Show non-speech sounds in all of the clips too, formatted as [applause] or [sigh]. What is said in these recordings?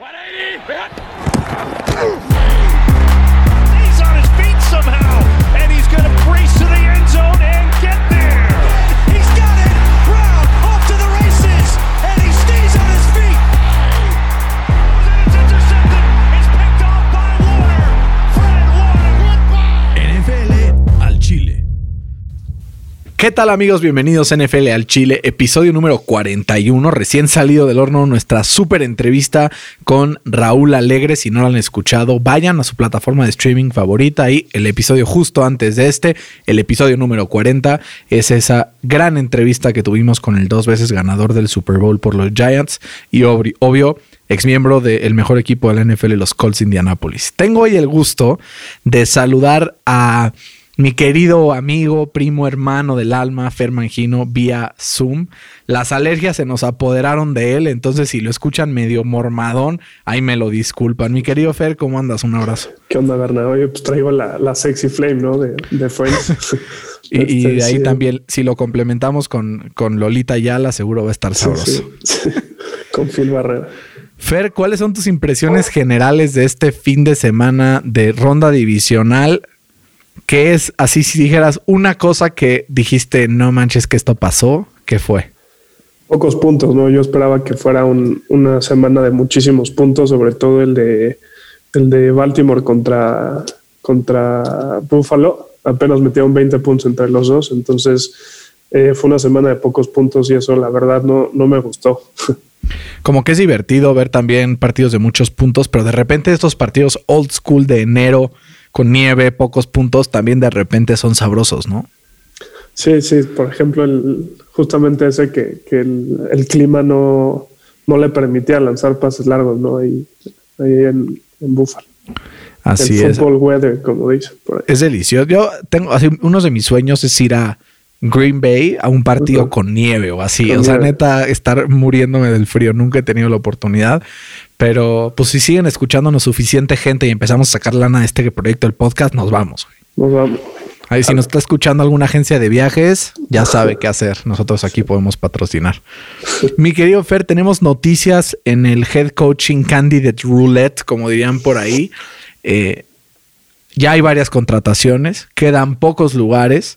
180! ¿Qué tal amigos? Bienvenidos NFL al Chile, episodio número 41, recién salido del horno, nuestra súper entrevista con Raúl Alegre. Si no lo han escuchado, vayan a su plataforma de streaming favorita y el episodio justo antes de este, el episodio número 40, es esa gran entrevista que tuvimos con el dos veces ganador del Super Bowl por los Giants y obvio ex miembro del mejor equipo de la NFL, los Colts Indianapolis. Tengo hoy el gusto de saludar a mi querido amigo, primo, hermano del alma, Fer Mangino, vía Zoom. Las alergias se nos apoderaron de él, entonces si lo escuchan medio mormadón, ahí me lo disculpan. Mi querido Fer, ¿cómo andas? Un abrazo. ¿Qué onda, Bernardo? Oye, pues traigo la, la sexy flame, ¿no? De, de Friends. [laughs] Y, y Este, de ahí sí. también, si lo complementamos con, con Lolita Yala, seguro va a estar sabroso. sí, sí. [laughs] Con Phil Barrera. Fer, ¿cuáles son tus impresiones generales de este fin de semana de ronda divisional? ¿Qué es, así si dijeras una cosa que dijiste, no manches que esto pasó? ¿Qué fue? Pocos puntos, ¿no? Yo esperaba que fuera un- una semana de muchísimos puntos, sobre todo el de, el de Baltimore contra, contra Buffalo. Apenas metieron 20 puntos entre los dos, entonces eh, fue una semana de pocos puntos y eso la verdad no, no me gustó. [laughs] Como que es divertido ver también partidos de muchos puntos, pero de repente estos partidos old school de enero con nieve, pocos puntos, también de repente son sabrosos, ¿no? Sí, sí, por ejemplo, el, justamente ese que, que el, el clima no, no le permitía lanzar pases largos, ¿no? Ahí, ahí en, en Buffalo. Así el es. football weather, como dicen por ahí. Es delicioso. Yo tengo así, uno de mis sueños es ir a Green Bay a un partido con nieve o así. Con o sea, nieve. neta, estar muriéndome del frío. Nunca he tenido la oportunidad. Pero pues si siguen escuchándonos suficiente gente y empezamos a sacar lana de este proyecto del podcast, nos vamos. güey. Nos vamos. Ahí si nos está escuchando alguna agencia de viajes, ya sabe qué hacer. Nosotros aquí podemos patrocinar. [laughs] Mi querido Fer, tenemos noticias en el Head Coaching Candidate Roulette, como dirían por ahí. Eh, ya hay varias contrataciones, quedan pocos lugares.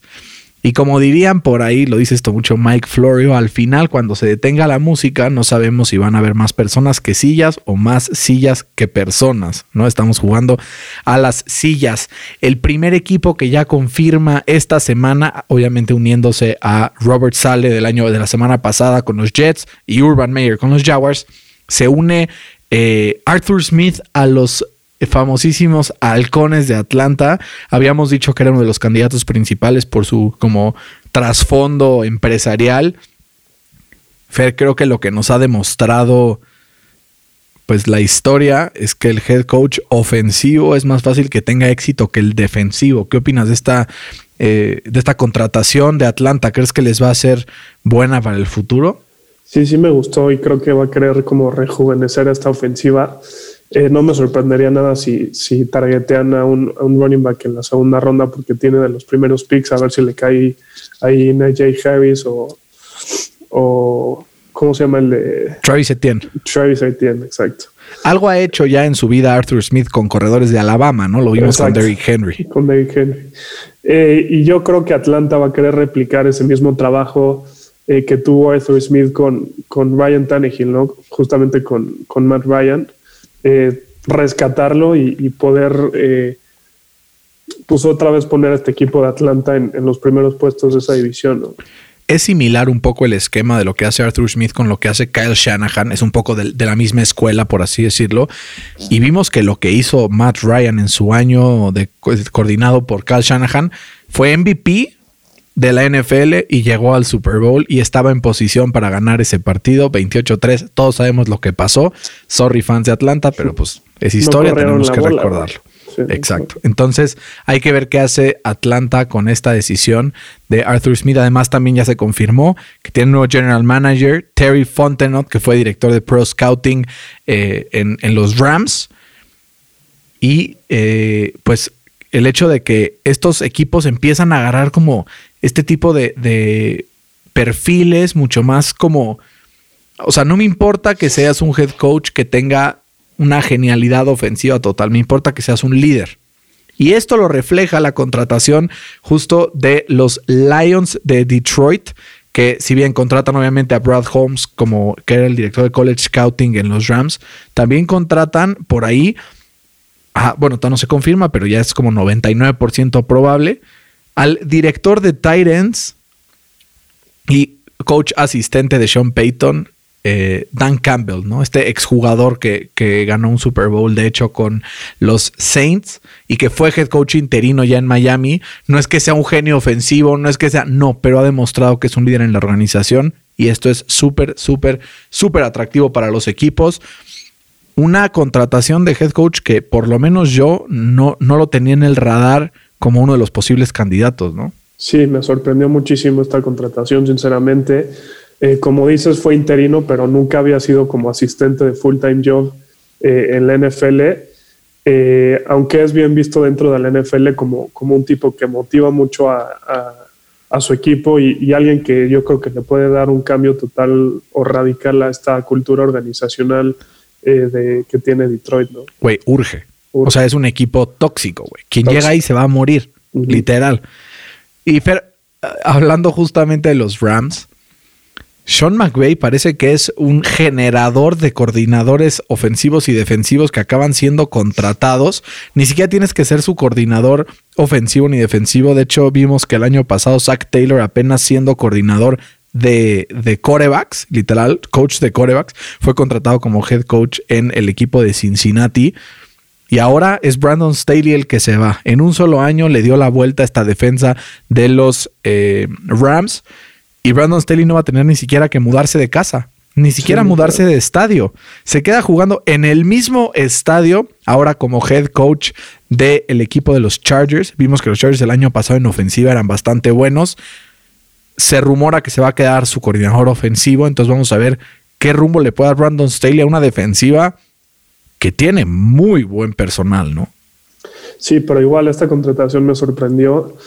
Y como dirían por ahí, lo dice esto mucho Mike Florio, al final cuando se detenga la música no sabemos si van a haber más personas que sillas o más sillas que personas, ¿no? Estamos jugando a las sillas. El primer equipo que ya confirma esta semana, obviamente uniéndose a Robert Sale del año de la semana pasada con los Jets y Urban Meyer con los Jaguars, se une eh, Arthur Smith a los famosísimos halcones de Atlanta. Habíamos dicho que era uno de los candidatos principales por su como trasfondo empresarial. Fer, creo que lo que nos ha demostrado pues la historia es que el head coach ofensivo es más fácil que tenga éxito que el defensivo. ¿Qué opinas de esta, eh, de esta contratación de Atlanta? ¿Crees que les va a ser buena para el futuro? Sí, sí me gustó y creo que va a querer como rejuvenecer esta ofensiva. Eh, no me sorprendería nada si, si targetean a un, a un running back en la segunda ronda porque tiene de los primeros picks, a ver si le cae ahí Najee Harris o, o ¿cómo se llama el de Travis Etienne. Travis Etienne? Exacto. Algo ha hecho ya en su vida Arthur Smith con corredores de Alabama, ¿no? Lo vimos con. Derrick Henry. Con Derrick Henry. Eh, y yo creo que Atlanta va a querer replicar ese mismo trabajo eh, que tuvo Arthur Smith con, con Ryan Tannehill, ¿no? Justamente con, con Matt Ryan. Eh, rescatarlo y, poder, eh, pues otra vez poner a este equipo de Atlanta en, los primeros puestos de esa división. Es similar un poco el esquema de lo que hace Arthur Smith con lo que hace Kyle Shanahan. Es un poco de, la misma escuela, por así decirlo. Y vimos que lo que hizo Matt Ryan en su año coordinado por Kyle Shanahan fue MVP de la NFL y llegó al Super Bowl y estaba en posición para ganar ese partido 28-3. Todos sabemos lo que pasó. Sorry fans de Atlanta, pero pues es historia, tenemos que bola, recordarlo. Sí, Exacto. Entonces hay que ver qué hace Atlanta con esta decisión de Arthur Smith. Además también ya se confirmó que tiene un nuevo general manager, Terry Fontenot, que fue director de Pro Scouting eh, en, en los Rams. Y eh, pues el hecho de que estos equipos empiezan a agarrar como este tipo de, de perfiles mucho más como... O sea, no me importa que seas un head coach que tenga una genialidad ofensiva total, me importa que seas un líder. Y esto lo refleja la contratación justo de los Lions de Detroit, que si bien contratan obviamente a Brad Holmes como que era el director de college scouting en los Rams, también contratan por ahí, bueno, todavía no se confirma, pero ya es como 99% probable, al director de Titans y coach asistente de Sean Payton, eh, Dan Campbell, ¿no? Este exjugador que, que ganó un Super Bowl, de hecho, con los Saints y que fue head coach interino ya en Miami. No es que sea un genio ofensivo, no es que sea, no, pero ha demostrado que es un líder en la organización y esto es súper, súper, súper atractivo para los equipos. Una contratación de head coach que por lo menos yo no, no lo tenía en el radar como uno de los posibles candidatos, ¿no? Sí, me sorprendió muchísimo esta contratación, sinceramente. Eh, como dices, fue interino, pero nunca había sido como asistente de full-time job eh, en la NFL. Eh, aunque es bien visto dentro de la NFL como, como un tipo que motiva mucho a, su equipo y, alguien que yo creo que le puede dar un cambio total o radical a esta cultura organizacional de, que tiene Detroit. ¿no? Güey, urge. O sea, es un equipo tóxico, güey. Quien llega ahí se va a morir, literal. Y Fer, hablando justamente de los Rams, sean McVay parece que es un generador de coordinadores ofensivos y defensivos que acaban siendo contratados. Ni siquiera tienes que ser su coordinador ofensivo ni defensivo. De hecho, vimos que el año pasado Zach Taylor apenas siendo coordinador de, de corebacks, literal, coach de corebacks, fue contratado como head coach en el equipo de Cincinnati. Y ahora es Brandon Staley el que se va. En un solo año le dio la vuelta a esta defensa de los eh, Rams. Y Brandon Staley no va a tener ni siquiera que mudarse de casa, ni siquiera mudarse de estadio. Se queda jugando en el mismo estadio, ahora como head coach del equipo de los Chargers. Vimos que los Chargers el año pasado en ofensiva eran bastante buenos. Se rumora que se va a quedar su coordinador ofensivo, entonces vamos a ver qué rumbo le puede dar Brandon Staley a una defensiva que tiene muy buen personal, ¿no? Sí, pero igual esta contratación me sorprendió.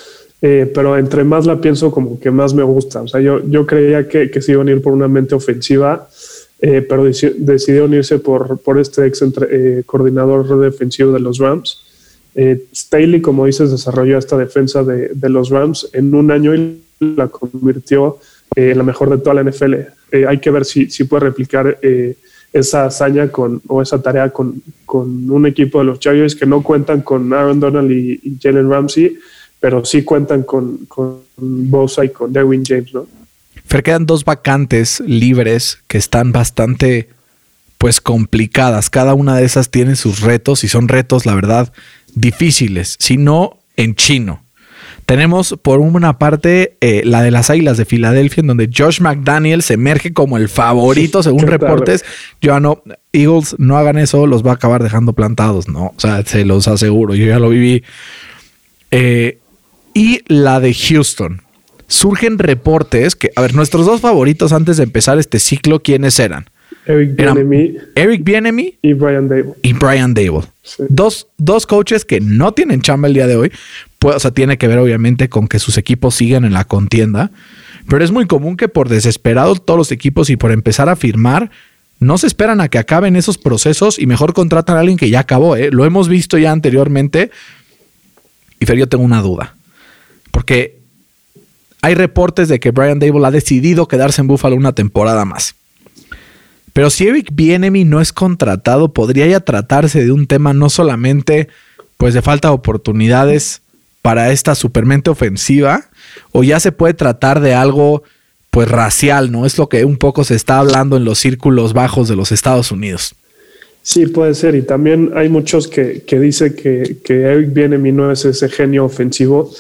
Eh, pero entre más la pienso, como que más me gusta. O sea, yo, yo creía que, que se iban a ir por una mente ofensiva, eh, pero decidieron irse por, por este ex eh, coordinador defensivo de los Rams. Staley, como dices, desarrolló esta defensa de, de, los Rams en un año y la convirtió en la mejor de toda la NFL. hay que ver si, si puede replicar esa hazaña con, o esa tarea con, con, un equipo de los Chargers que no cuentan con Aaron Donald y, Jalen Ramsey pero sí cuentan con, con Bosa y con Derwin James, ¿no? Fer, quedan dos vacantes libres que están bastante, pues, complicadas. Cada una de esas tiene sus retos y son retos, la verdad, difíciles, si no en chino. Tenemos por una parte eh, la de las Águilas de Filadelfia, en donde Josh McDaniel se emerge como el favorito, [laughs] según reportes. Yo no, Eagles no hagan eso, los va a acabar dejando plantados, ¿no? O sea, se los aseguro, yo ya lo viví. Eh, y la de Houston. Surgen reportes que, a ver, nuestros dos favoritos antes de empezar este ciclo, ¿quiénes eran? Eric Bienemy. Eric Bienemy y Brian Dable. Y Brian Dable. Dos, dos, coaches que no tienen chamba el día de hoy. O sea, tiene que ver obviamente con que sus equipos sigan en la contienda. Pero es muy común que por desesperados todos los equipos y por empezar a firmar, no se esperan a que acaben esos procesos y mejor contratan a alguien que ya acabó. ¿eh? Lo hemos visto ya anteriormente. Y Fer, yo tengo una duda. Porque hay reportes de que Brian Dable ha decidido quedarse en Buffalo una temporada más. Pero si Eric Bienemy no es contratado, podría ya tratarse de un tema no solamente pues de falta de oportunidades para esta supermente ofensiva, o ya se puede tratar de algo pues racial, ¿no? Es lo que un poco se está hablando en los círculos bajos de los Estados Unidos. Sí, puede ser. Y también hay muchos que, que dicen que, que Eric Bienemy no es ese genio ofensivo,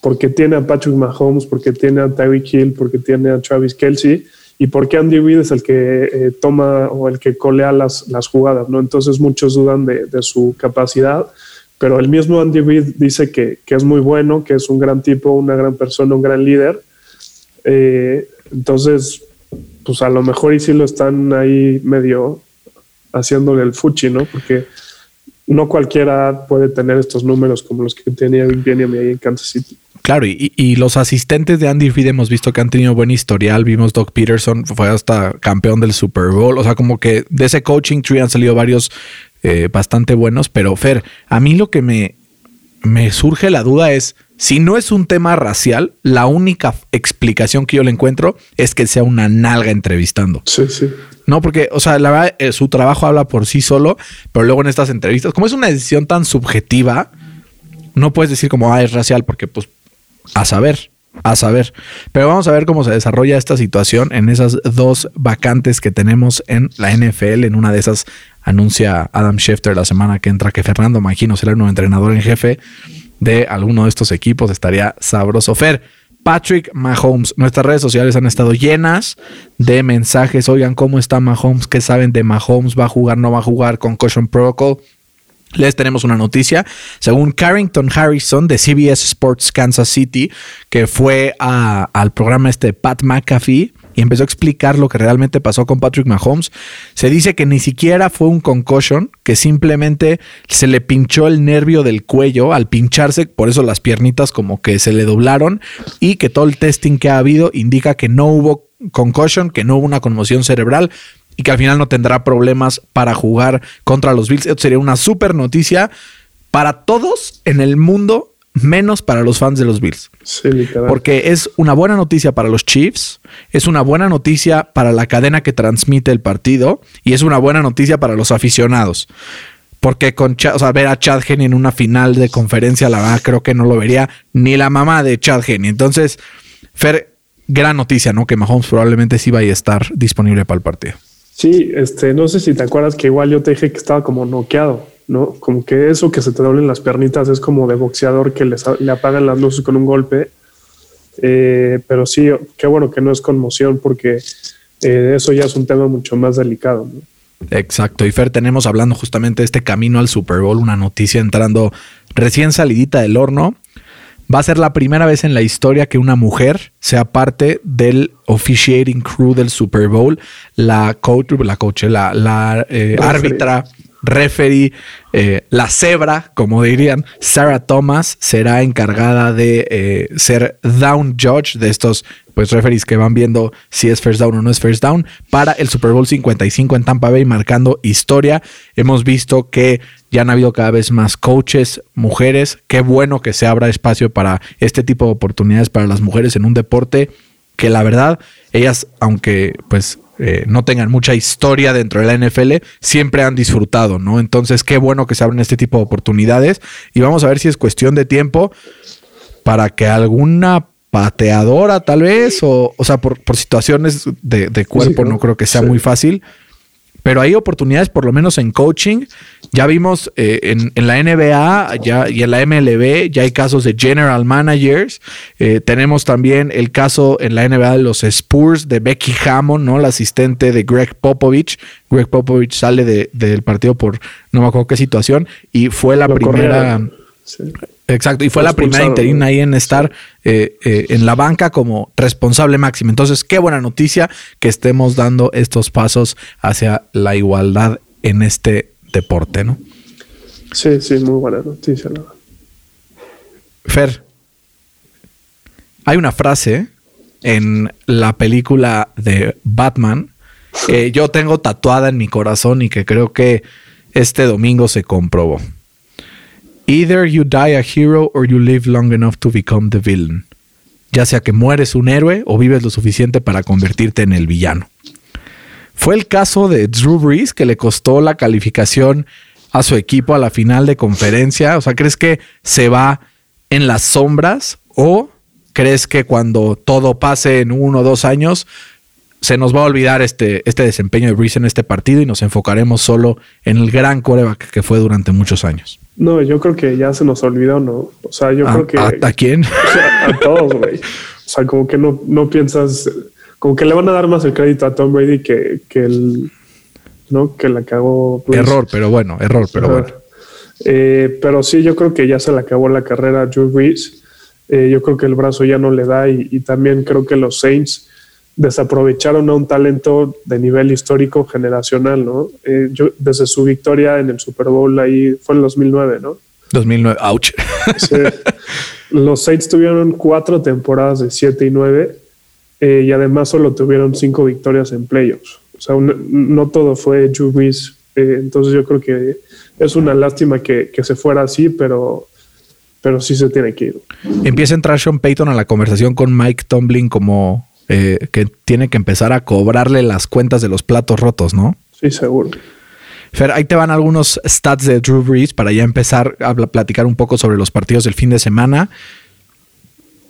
porque tiene a Patrick Mahomes, porque tiene a Tyreek Hill, porque tiene a Travis Kelsey y porque Andy Reid es el que eh, toma o el que colea las, las jugadas, ¿no? Entonces muchos dudan de, su capacidad, pero el mismo Andy Reid dice que, es muy bueno, que es un gran tipo, una gran persona, un gran líder. Eh, entonces, pues a lo mejor y sí lo están ahí medio haciéndole el fuchi, ¿no? Porque no cualquiera puede tener estos números como los que tenía Benjamin ahí en Kansas City. Claro, y, los asistentes de Andy Reid hemos visto que han tenido buen historial. Vimos Doc Peterson, fue hasta campeón del Super Bowl. O sea, como que de ese coaching tree han salido varios eh, bastante buenos. Pero Fer, a mí lo que me, me surge la duda es, si no es un tema racial, la única explicación que yo le encuentro es que sea una nalga entrevistando. Sí, sí. No, porque, o sea, la verdad, eh, su trabajo habla por sí solo, pero luego en estas entrevistas, como es una decisión tan subjetiva, no puedes decir como, ah, es racial, porque pues a saber, a saber. Pero vamos a ver cómo se desarrolla esta situación en esas dos vacantes que tenemos en la NFL. En una de esas anuncia Adam Schefter la semana que entra que Fernando Magino será el nuevo entrenador en jefe de alguno de estos equipos. Estaría sabroso. Fer, Patrick Mahomes. Nuestras redes sociales han estado llenas de mensajes. Oigan, ¿cómo está Mahomes? ¿Qué saben de Mahomes? ¿Va a jugar? ¿No va a jugar? Concussion Protocol. Les tenemos una noticia. Según Carrington Harrison de CBS Sports Kansas City, que fue al programa este Pat McAfee y empezó a explicar lo que realmente pasó con Patrick Mahomes, se dice que ni siquiera fue un concussion, que simplemente se le pinchó el nervio del cuello al pincharse, por eso las piernitas como que se le doblaron y que todo el testing que ha habido indica que no hubo concussion, que no hubo una conmoción cerebral, y que al final no tendrá problemas para jugar contra los Bills. Esto sería una super noticia para todos en el mundo, menos para los fans de los Bills. Sí, literal. Porque es una buena noticia para los Chiefs, es una buena noticia para la cadena que transmite el partido y es una buena noticia para los aficionados. Porque con o sea, ver a Chad Henney en una final de conferencia, la verdad creo que no lo vería ni la mamá de Chad Henney. Entonces, Fer, gran noticia, ¿no? Que Mahomes probablemente sí vaya a estar disponible para el partido. Sí, este, no sé si te acuerdas que igual yo te dije que estaba como noqueado, ¿no? Como que eso que se te doblen las pernitas es como de boxeador que le apagan las luces con un golpe. Eh, pero sí, qué bueno que no es conmoción porque eh, eso ya es un tema mucho más delicado. ¿no? Exacto. Y Fer, tenemos hablando justamente de este camino al Super Bowl, una noticia entrando recién salidita del horno. Va a ser la primera vez en la historia que una mujer sea parte del officiating crew del Super Bowl. La coach, la coach, la, la eh, árbitra, referee, eh, la cebra, como dirían, Sarah Thomas será encargada de eh, ser down judge de estos pues referees que van viendo si es first down o no es first down para el Super Bowl 55 en Tampa Bay marcando historia. Hemos visto que ya han habido cada vez más coaches, mujeres. Qué bueno que se abra espacio para este tipo de oportunidades para las mujeres en un deporte que la verdad ellas, aunque pues eh, no tengan mucha historia dentro de la NFL, siempre han disfrutado, ¿no? Entonces, qué bueno que se abren este tipo de oportunidades y vamos a ver si es cuestión de tiempo para que alguna pateadora tal vez, o, o sea, por, situaciones de, cuerpo no creo que sea muy fácil, pero hay oportunidades por lo menos en coaching. Ya vimos eh, en, la NBA ya, y en la MLB, ya hay casos de general managers. Eh, tenemos también el caso en la NBA de los Spurs de Becky Hammond, ¿no? La asistente de Greg Popovich. Greg Popovich sale del partido por no me acuerdo qué situación y fue la primera... Exacto, y fue la primera interina ahí en estar eh, eh, en la banca como responsable máximo. Entonces, qué buena noticia que estemos dando estos pasos hacia la igualdad en este deporte, ¿no? Sí, sí, muy buena noticia. ¿no? Fer, hay una frase en la película de Batman que yo tengo tatuada en mi corazón y que creo que este domingo se comprobó. Either you die a hero or you live long enough to become the villain. Ya sea que mueres un héroe o vives lo suficiente para convertirte en el villano. Fue el caso de Drew Brees que le costó la calificación a su equipo a la final de conferencia. O sea, ¿crees que se va en las sombras o crees que cuando todo pase en uno o dos años se nos va a olvidar este, este desempeño de Brees en este partido y nos enfocaremos solo en el gran coreback que fue durante muchos años? No, yo creo que ya se nos olvidó, ¿no? O sea, yo creo que... ¿A, quién? [laughs] a todos, güey. O sea, como que no, no piensas... Como que le van a dar más el crédito a Tom Brady que, que el... ¿No? Que la cagó... Error, pero bueno, error, pero bueno. Eh, pero sí, yo creo que ya se le acabó la carrera a Drew Brees. Eh, yo creo que el brazo ya no le da y, y también creo que los Saints desaprovecharon a un talento de nivel histórico generacional, ¿no? Eh, yo, desde su victoria en el Super Bowl ahí fue en 2009, ¿no? 2009, ouch. Los Saints tuvieron cuatro temporadas de 7 y 9 eh, y además solo tuvieron cinco victorias en playoffs. O sea, no todo fue Drew Eh, entonces yo creo que es una lástima que, que, se fuera así, pero, pero sí se tiene que ir. Empieza a entrar Sean Payton a la conversación con Mike Tomlin como eh, que tiene que empezar a cobrarle las cuentas de los platos rotos, ¿no? Sí, seguro. Fer, ahí te van algunos stats de Drew Brees para ya empezar a platicar un poco sobre los partidos del fin de semana.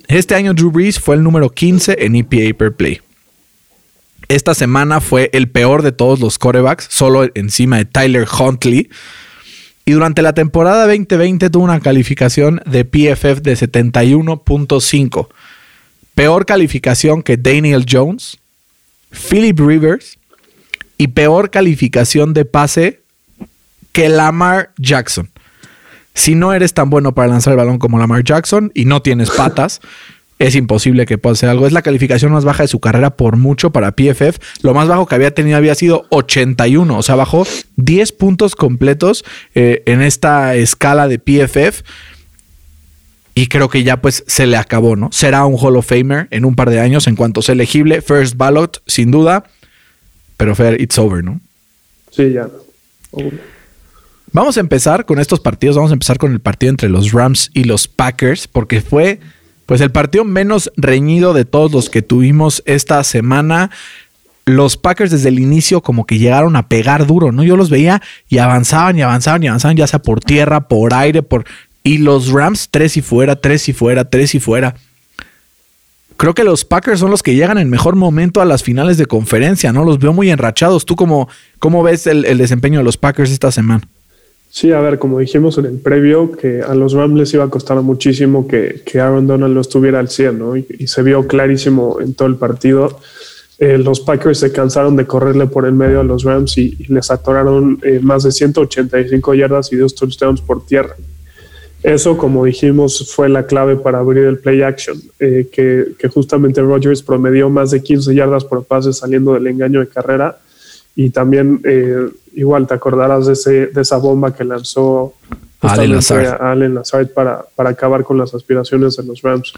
Este año Drew Brees fue el número 15 en EPA per play. Esta semana fue el peor de todos los corebacks, solo encima de Tyler Huntley. Y durante la temporada 2020 tuvo una calificación de PFF de 71.5. Peor calificación que Daniel Jones, Philip Rivers y peor calificación de pase que Lamar Jackson. Si no eres tan bueno para lanzar el balón como Lamar Jackson y no tienes patas, es imposible que pueda algo. Es la calificación más baja de su carrera por mucho para PFF. Lo más bajo que había tenido había sido 81, o sea, bajó 10 puntos completos eh, en esta escala de PFF. Y creo que ya pues se le acabó, ¿no? Será un Hall of Famer en un par de años en cuanto sea elegible. First ballot, sin duda. Pero Fer, it's over, ¿no? Sí, ya. Vamos a empezar con estos partidos. Vamos a empezar con el partido entre los Rams y los Packers, porque fue pues el partido menos reñido de todos los que tuvimos esta semana. Los Packers desde el inicio como que llegaron a pegar duro, ¿no? Yo los veía y avanzaban y avanzaban y avanzaban, ya sea por tierra, por aire, por y los Rams, tres y fuera, tres y fuera, tres y fuera. Creo que los Packers son los que llegan en mejor momento a las finales de conferencia, ¿no? Los veo muy enrachados. ¿Tú cómo, cómo ves el, desempeño de los Packers esta semana? Sí, a ver, como dijimos en el previo, que a los Rams les iba a costar muchísimo que, Aaron Donald no estuviera al 100, ¿no? Y, se vio clarísimo en todo el partido. Eh, los Packers se cansaron de correrle por el medio a los Rams y, les atoraron eh, más de 185 yardas y dos touchdowns por tierra. Eso, como dijimos, fue la clave para abrir el play action, eh, que, justamente Rogers promedió más de 15 yardas por pase saliendo del engaño de carrera. Y también, eh, igual, te acordarás de, ese, de esa bomba que lanzó Allen Lazard, para, para acabar con las aspiraciones de los Rams.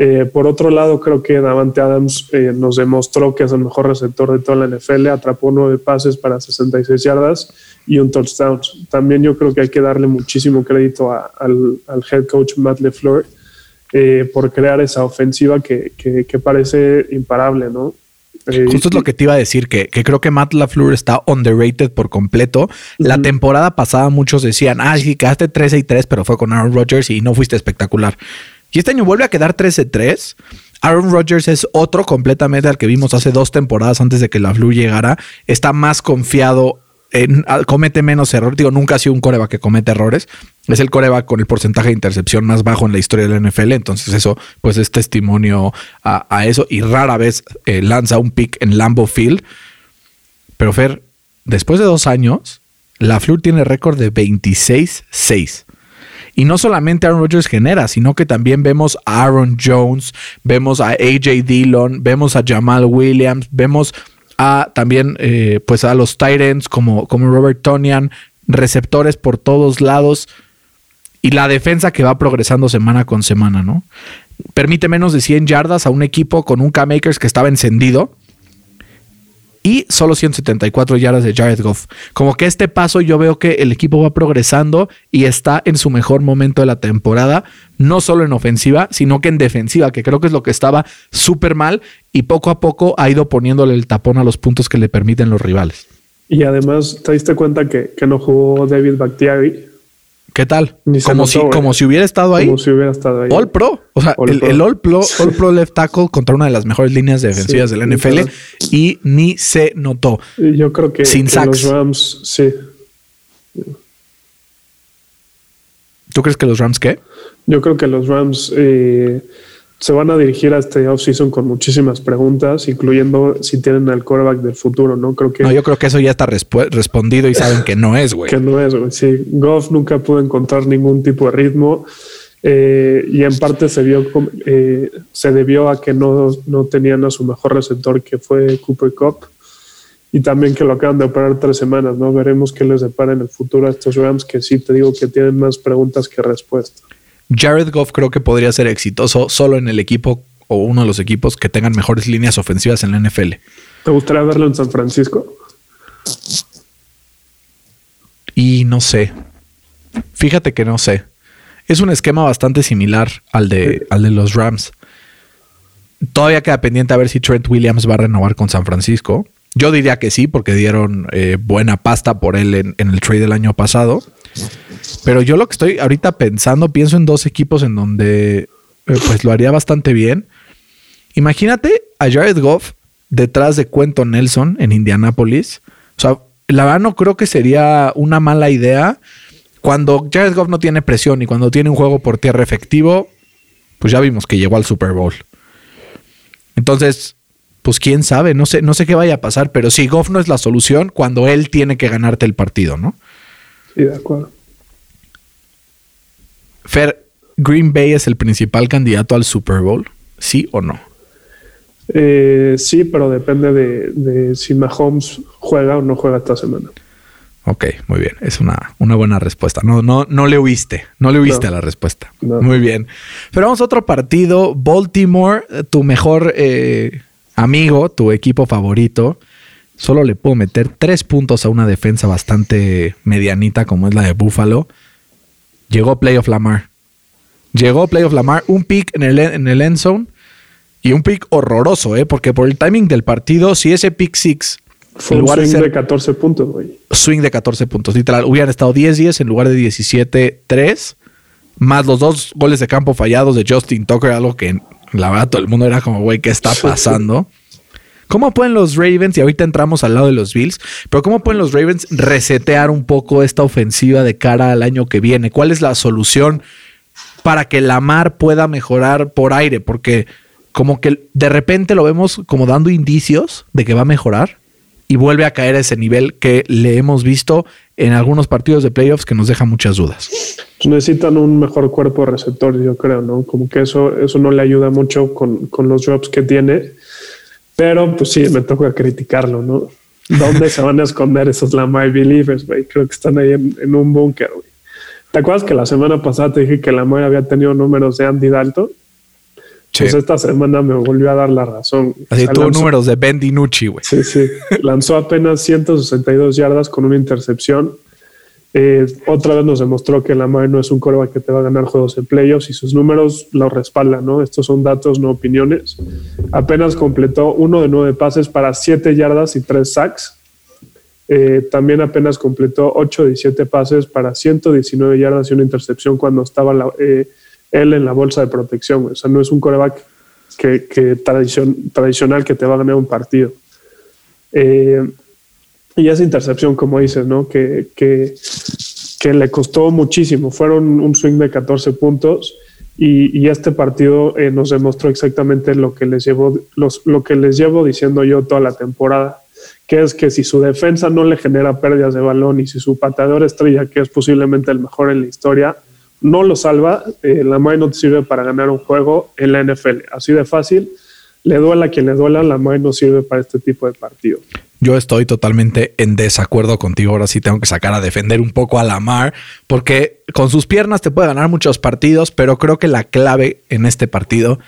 Eh, por otro lado, creo que Davante Adams nos demostró que es el mejor receptor de toda la NFL. Atrapó nueve pases para 66 yardas y un touchdown. También yo creo que hay que darle muchísimo crédito al, head coach Matt LeFleur eh, por crear esa ofensiva que, parece imparable, ¿no? Eh, Justo es lo que te iba a decir, que, creo que Matt LaFleur está underrated por completo. La temporada pasada muchos decían, ah, sí, quedaste 13 y 3, pero fue con Aaron Rodgers y no fuiste espectacular. Y este año vuelve a quedar 13 3. Aaron Rodgers es otro completamente al que vimos hace dos temporadas antes de que LaFleur llegara. Está más confiado comete menos errores. Digo, nunca ha sido un coreback que comete errores. Es el coreback con el porcentaje de intercepción más bajo en la historia de la NFL. Entonces, eso pues es testimonio a, eso. Y rara vez eh, lanza un pick en Lambo Field. Pero Fer, después de dos años, la Fleur tiene récord de 26-6. Y no solamente Aaron Rodgers genera, sino que también vemos a Aaron Jones, vemos a AJ Dillon, vemos a Jamal Williams, vemos a también eh, pues a los Titans como, como Robert Tonian, receptores por todos lados y la defensa que va progresando semana con semana, ¿no? Permite menos de 100 yardas a un equipo con un K-Makers que estaba encendido y solo 174 yardas de Jared Goff. Como que este paso yo veo que el equipo va progresando y está en su mejor momento de la temporada, no solo en ofensiva, sino que en defensiva, que creo que es lo que estaba súper mal y poco a poco ha ido poniéndole el tapón a los puntos que le permiten los rivales. Y además, ¿te diste cuenta que, que no jugó David Bakhtiari? ¿Qué tal? como, si, como si hubiera estado ahí. Como si hubiera estado ahí. All Pro. O sea, el, All, Pro, All Pro Left Tackle contra una de las mejores líneas defensivas de la NFL y ni se notó. Yo creo que, Sin los Rams, sí. ¿Tú crees que los Rams qué? Yo creo que los Rams eh, se van a dirigir a este offseason con muchísimas preguntas, incluyendo si tienen al quarterback del futuro, ¿no? Creo que. No, yo creo que eso ya está respondido y saben que no es, güey. que no es, güey. Sí, Goff nunca pudo encontrar ningún tipo de ritmo. Eh, y en parte se vio eh, se debió a que no, no tenían a su mejor receptor que fue Cooper Cup y también que lo acaban de operar tres semanas, ¿no? Veremos qué les depara en el futuro a estos Rams que sí te digo que tienen más preguntas que respuestas. Jared Goff creo que podría ser exitoso solo en el equipo o uno de los equipos que tengan mejores líneas ofensivas en la NFL. ¿Te gustaría verlo en San Francisco? Y no sé. Fíjate que no sé. Es un esquema bastante similar al de, al de los Rams. Todavía queda pendiente a ver si Trent Williams va a renovar con San Francisco. Yo diría que sí, porque dieron eh, buena pasta por él en, el trade del año pasado. Pero yo lo que estoy ahorita pensando, pienso en dos equipos en donde eh, pues lo haría bastante bien. Imagínate a Jared Goff detrás de Cuento Nelson en Indianapolis. O sea, la verdad no creo que sería una mala idea. Cuando Jared Goff no tiene presión y cuando tiene un juego por tierra efectivo, pues ya vimos que llegó al Super Bowl. Entonces, pues quién sabe, no sé, no sé qué vaya a pasar, pero si Goff no es la solución cuando él tiene que ganarte el partido, ¿no? Sí, de acuerdo. Fer, ¿Green Bay es el principal candidato al Super Bowl? ¿Sí o no? Eh, sí, pero depende de, si Mahomes juega o no juega esta semana. Ok, muy bien. Es una, una buena respuesta. No, no, no le oíste. No le oíste a la respuesta. Muy bien. Pero vamos a otro partido. Baltimore, tu mejor eh, amigo, tu equipo favorito. Solo le puedo meter tres puntos a una defensa bastante medianita como es la de Buffalo. Llegó Playoff Lamar. Llegó Playoff Lamar. Un pick en el, en el end zone y un pick horroroso, ¿eh? Porque por el timing del partido, si ese pick six. Fue un swing de, 14 puntos, güey. Swing de 14 puntos, literal. Hubieran estado 10-10 en lugar de 17-3. Más los dos goles de campo fallados de Justin Tucker, algo que la verdad todo el mundo era como, güey, ¿qué está pasando? ¿Cómo pueden los Ravens, y ahorita entramos al lado de los Bills, pero cómo pueden los Ravens resetear un poco esta ofensiva de cara al año que viene? ¿Cuál es la solución para que Lamar pueda mejorar por aire? Porque como que de repente lo vemos como dando indicios de que va a mejorar y vuelve a caer a ese nivel que le hemos visto en algunos partidos de playoffs que nos deja muchas dudas. Necesitan un mejor cuerpo de receptores, yo creo, ¿no? Como que eso, eso no le ayuda mucho con, los drops que tiene. Pero pues sí, me toca criticarlo, ¿no? ¿Dónde se van a esconder esos Lamar Believers, güey? Creo que están ahí en, un búnker, güey. ¿Te acuerdas que la semana pasada te dije que Lamar había tenido números de Andy Dalton? Pues esta semana me volvió a dar la razón. Así tuvo números de Ben DiNucci, güey. Sí, sí. lanzó apenas 162 yardas con una intercepción. Eh, otra vez nos demostró que la madre no es un coreback que te va a ganar juegos en playoffs y sus números lo respaldan, ¿no? Estos son datos, no opiniones. Apenas completó uno de nueve pases para 7 yardas y 3 sacks. Eh, también apenas completó 8 de 17 pases para 119 yardas y una intercepción cuando estaba eh, él en la bolsa de protección. O sea, no es un coreback que, que tradicional que te va a ganar un partido. Eh, y esa intercepción, como dices, ¿no? Que, que, le costó muchísimo. Fueron un swing de 14 puntos y, este partido eh, nos demostró exactamente lo que, les llevo, los, lo que les llevo diciendo yo toda la temporada, que es que si su defensa no le genera pérdidas de balón y si su pateador estrella, que es posiblemente el mejor en la historia, no lo salva, eh, la MAE no te sirve para ganar un juego en la NFL. Así de fácil, le duela a quien le duela, la MAE no sirve para este tipo de partido. Yo estoy totalmente en desacuerdo contigo. Ahora sí tengo que sacar a defender un poco a Lamar, porque con sus piernas te puede ganar muchos partidos, pero creo que la clave en este partido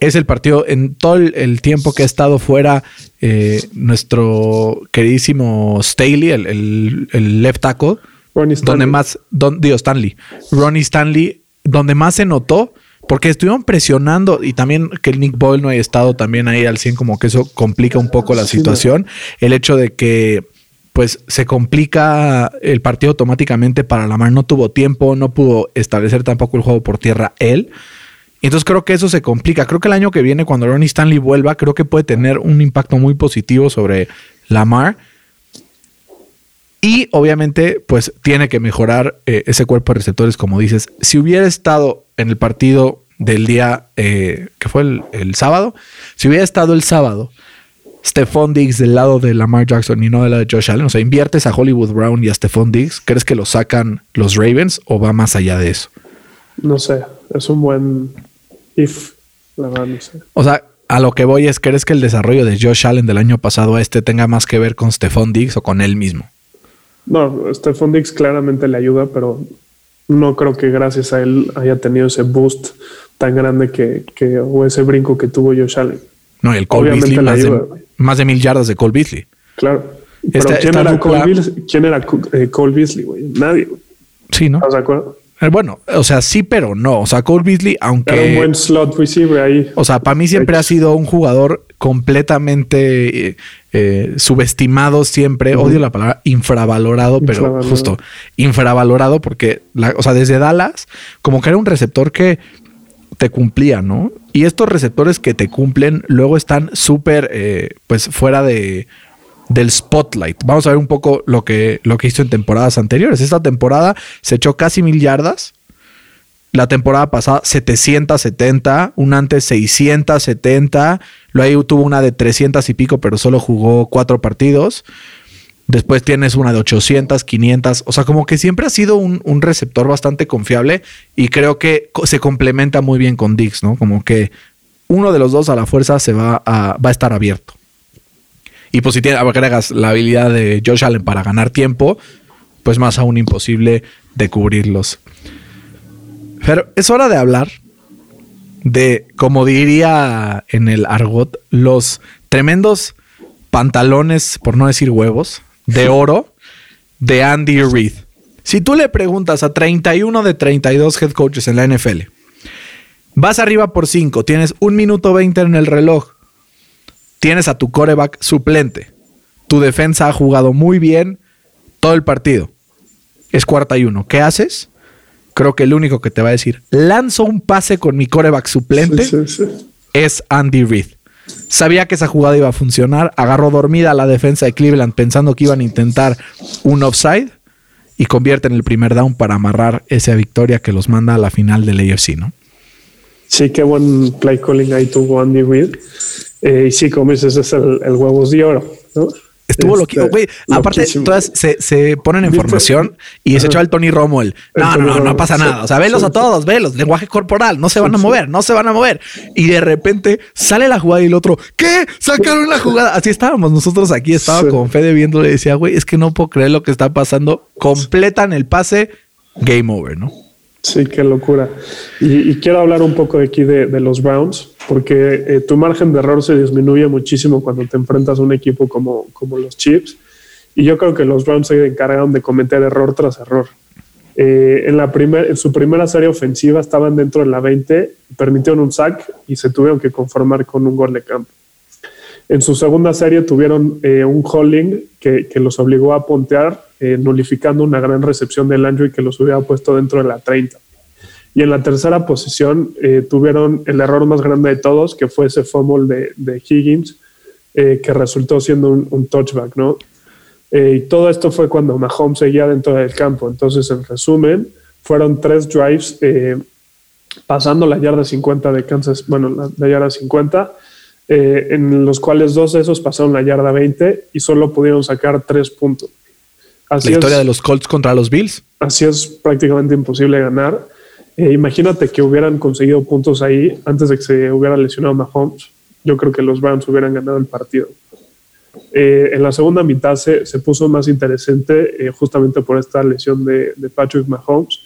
es el partido en todo el, tiempo que ha estado fuera eh, nuestro queridísimo Staley, el, el left tackle Ronnie Stanley. Donde más, don, Stanley. Ronnie Stanley, donde más se notó, porque estuvieron presionando y también que el Nick Boyle no haya estado también ahí al 100, como que eso complica un poco la situación. El hecho de que pues se complica el partido automáticamente para Lamar. No tuvo tiempo, no pudo establecer tampoco el juego por tierra él. Entonces creo que eso se complica. Creo que el año que viene, cuando Ronnie Stanley vuelva, creo que puede tener un impacto muy positivo sobre Lamar. Y obviamente, pues tiene que mejorar eh, ese cuerpo de receptores, como dices. Si hubiera estado en el partido del día eh, que fue el, sábado, si hubiera estado el sábado, Stephon Diggs del lado de Lamar Jackson y no del lado de Josh Allen, o sea, inviertes a Hollywood Brown y a Stephon Diggs, ¿crees que lo sacan los Ravens o va más allá de eso? No sé, es un buen if, la verdad no sé. O sea, a lo que voy es, ¿crees que el desarrollo de Josh Allen del año pasado a este tenga más que ver con Stephon Diggs o con él mismo? No, Stephon Dix claramente le ayuda, pero no creo que gracias a él haya tenido ese boost tan grande que, que o ese brinco que tuvo Josh Allen. No, el Cole Beasley, más, de, mil yardas de Cole Beasley. Claro. Pero Esta- ¿quién, esta era Cole Beasley? ¿quién era eh, Cole Beasley, güey? Nadie. Sí, ¿no? ¿Estás de acuerdo? Eh, Bueno, o sea, sí, pero no. O sea, Cole Beasley, aunque. Era un buen slot receiver ahí. O sea, para mí siempre ha sido un jugador completamente eh, eh, subestimado siempre. Odio la palabra infravalorado, pero justo infravalorado porque, la- o sea, desde Dallas, como que era un receptor que te cumplía, ¿no? Y estos receptores que te cumplen luego están súper, eh, pues, fuera de del spotlight. Vamos a ver un poco lo que, lo que hizo en temporadas anteriores. Esta temporada se echó casi mil yardas. La temporada pasada 770, un antes 670, luego tuvo una de 300 y pico, pero solo jugó cuatro partidos. Después tienes una de 800, 500, o sea, como que siempre ha sido un, un receptor bastante confiable y creo que se complementa muy bien con Dix, ¿no? Como que uno de los dos a la fuerza se va a, va a estar abierto. Y pues si tiene, agregas la habilidad de Josh Allen para ganar tiempo, pues más aún imposible de cubrirlos. Pero es hora de hablar de, como diría en el argot, los tremendos pantalones, por no decir huevos, de [laughs] oro de Andy Reid. Si tú le preguntas a 31 de 32 head coaches en la NFL, vas arriba por 5, tienes un minuto 20 en el reloj, tienes a tu coreback suplente, tu defensa ha jugado muy bien todo el partido, es cuarta y uno, ¿qué haces? Creo que el único que te va a decir, lanzo un pase con mi coreback suplente Sí, sí, sí. es Andy Reid. Sabía que esa jugada iba a funcionar, agarró dormida a la defensa de Cleveland pensando que iban a intentar un offside y convierte en el primer down para amarrar esa victoria que los manda a la final del AFC, ¿no? Sí, qué buen play calling ahí tuvo Andy Reid. Eh, y sí, como dices, es el, el huevos de oro, ¿no? Estuvo Este, loquito, güey. Aparte, todas se, se ponen en ¿Viste? formación y se echó el Tony Romo el. No, no, no, pasa sí, nada. O sea, velos sí, a todos, velos. Lenguaje corporal, no se van a mover, no se van a mover. Y de repente sale la jugada y el otro, ¿qué? Sacaron la jugada. Así estábamos nosotros aquí. Estaba Sí. con Fede viéndole y decía, güey, es que no puedo creer lo que está pasando. Completan el pase, game over, ¿no? Sí, qué locura. Y, quiero hablar un poco aquí de, los Browns, porque eh, tu margen de error se disminuye muchísimo cuando te enfrentas a un equipo como, como los Chiefs. Y yo creo que los Browns se encargaron de cometer error tras error. Eh, en, la primer, en su primera serie ofensiva estaban dentro de la 20, permitieron un sack y se tuvieron que conformar con un gol de campo. En su segunda serie tuvieron eh, un holding que los obligó a pontear, eh, nulificando una gran recepción de Landry que los hubiera puesto dentro de la 30. Y en la tercera posición eh, tuvieron el error más grande de todos, que fue ese fumble de, Higgins, eh, que resultó siendo un, touchback, ¿no? Y todo esto fue cuando Mahomes seguía dentro del campo. Entonces, en resumen, fueron tres drives pasando la yarda 50 de Kansas, bueno, la, yarda 50, eh, en los cuales dos de esos pasaron la yarda 20 y solo pudieron sacar tres puntos. Así La historia es, de los Colts contra los Bills. así es prácticamente imposible ganar. Eh, imagínate que hubieran conseguido puntos ahí antes de que se hubiera lesionado Mahomes. Yo creo que los Browns hubieran ganado el partido. Eh, en la segunda mitad se, se puso más interesante eh, justamente por esta lesión de, de Patrick Mahomes,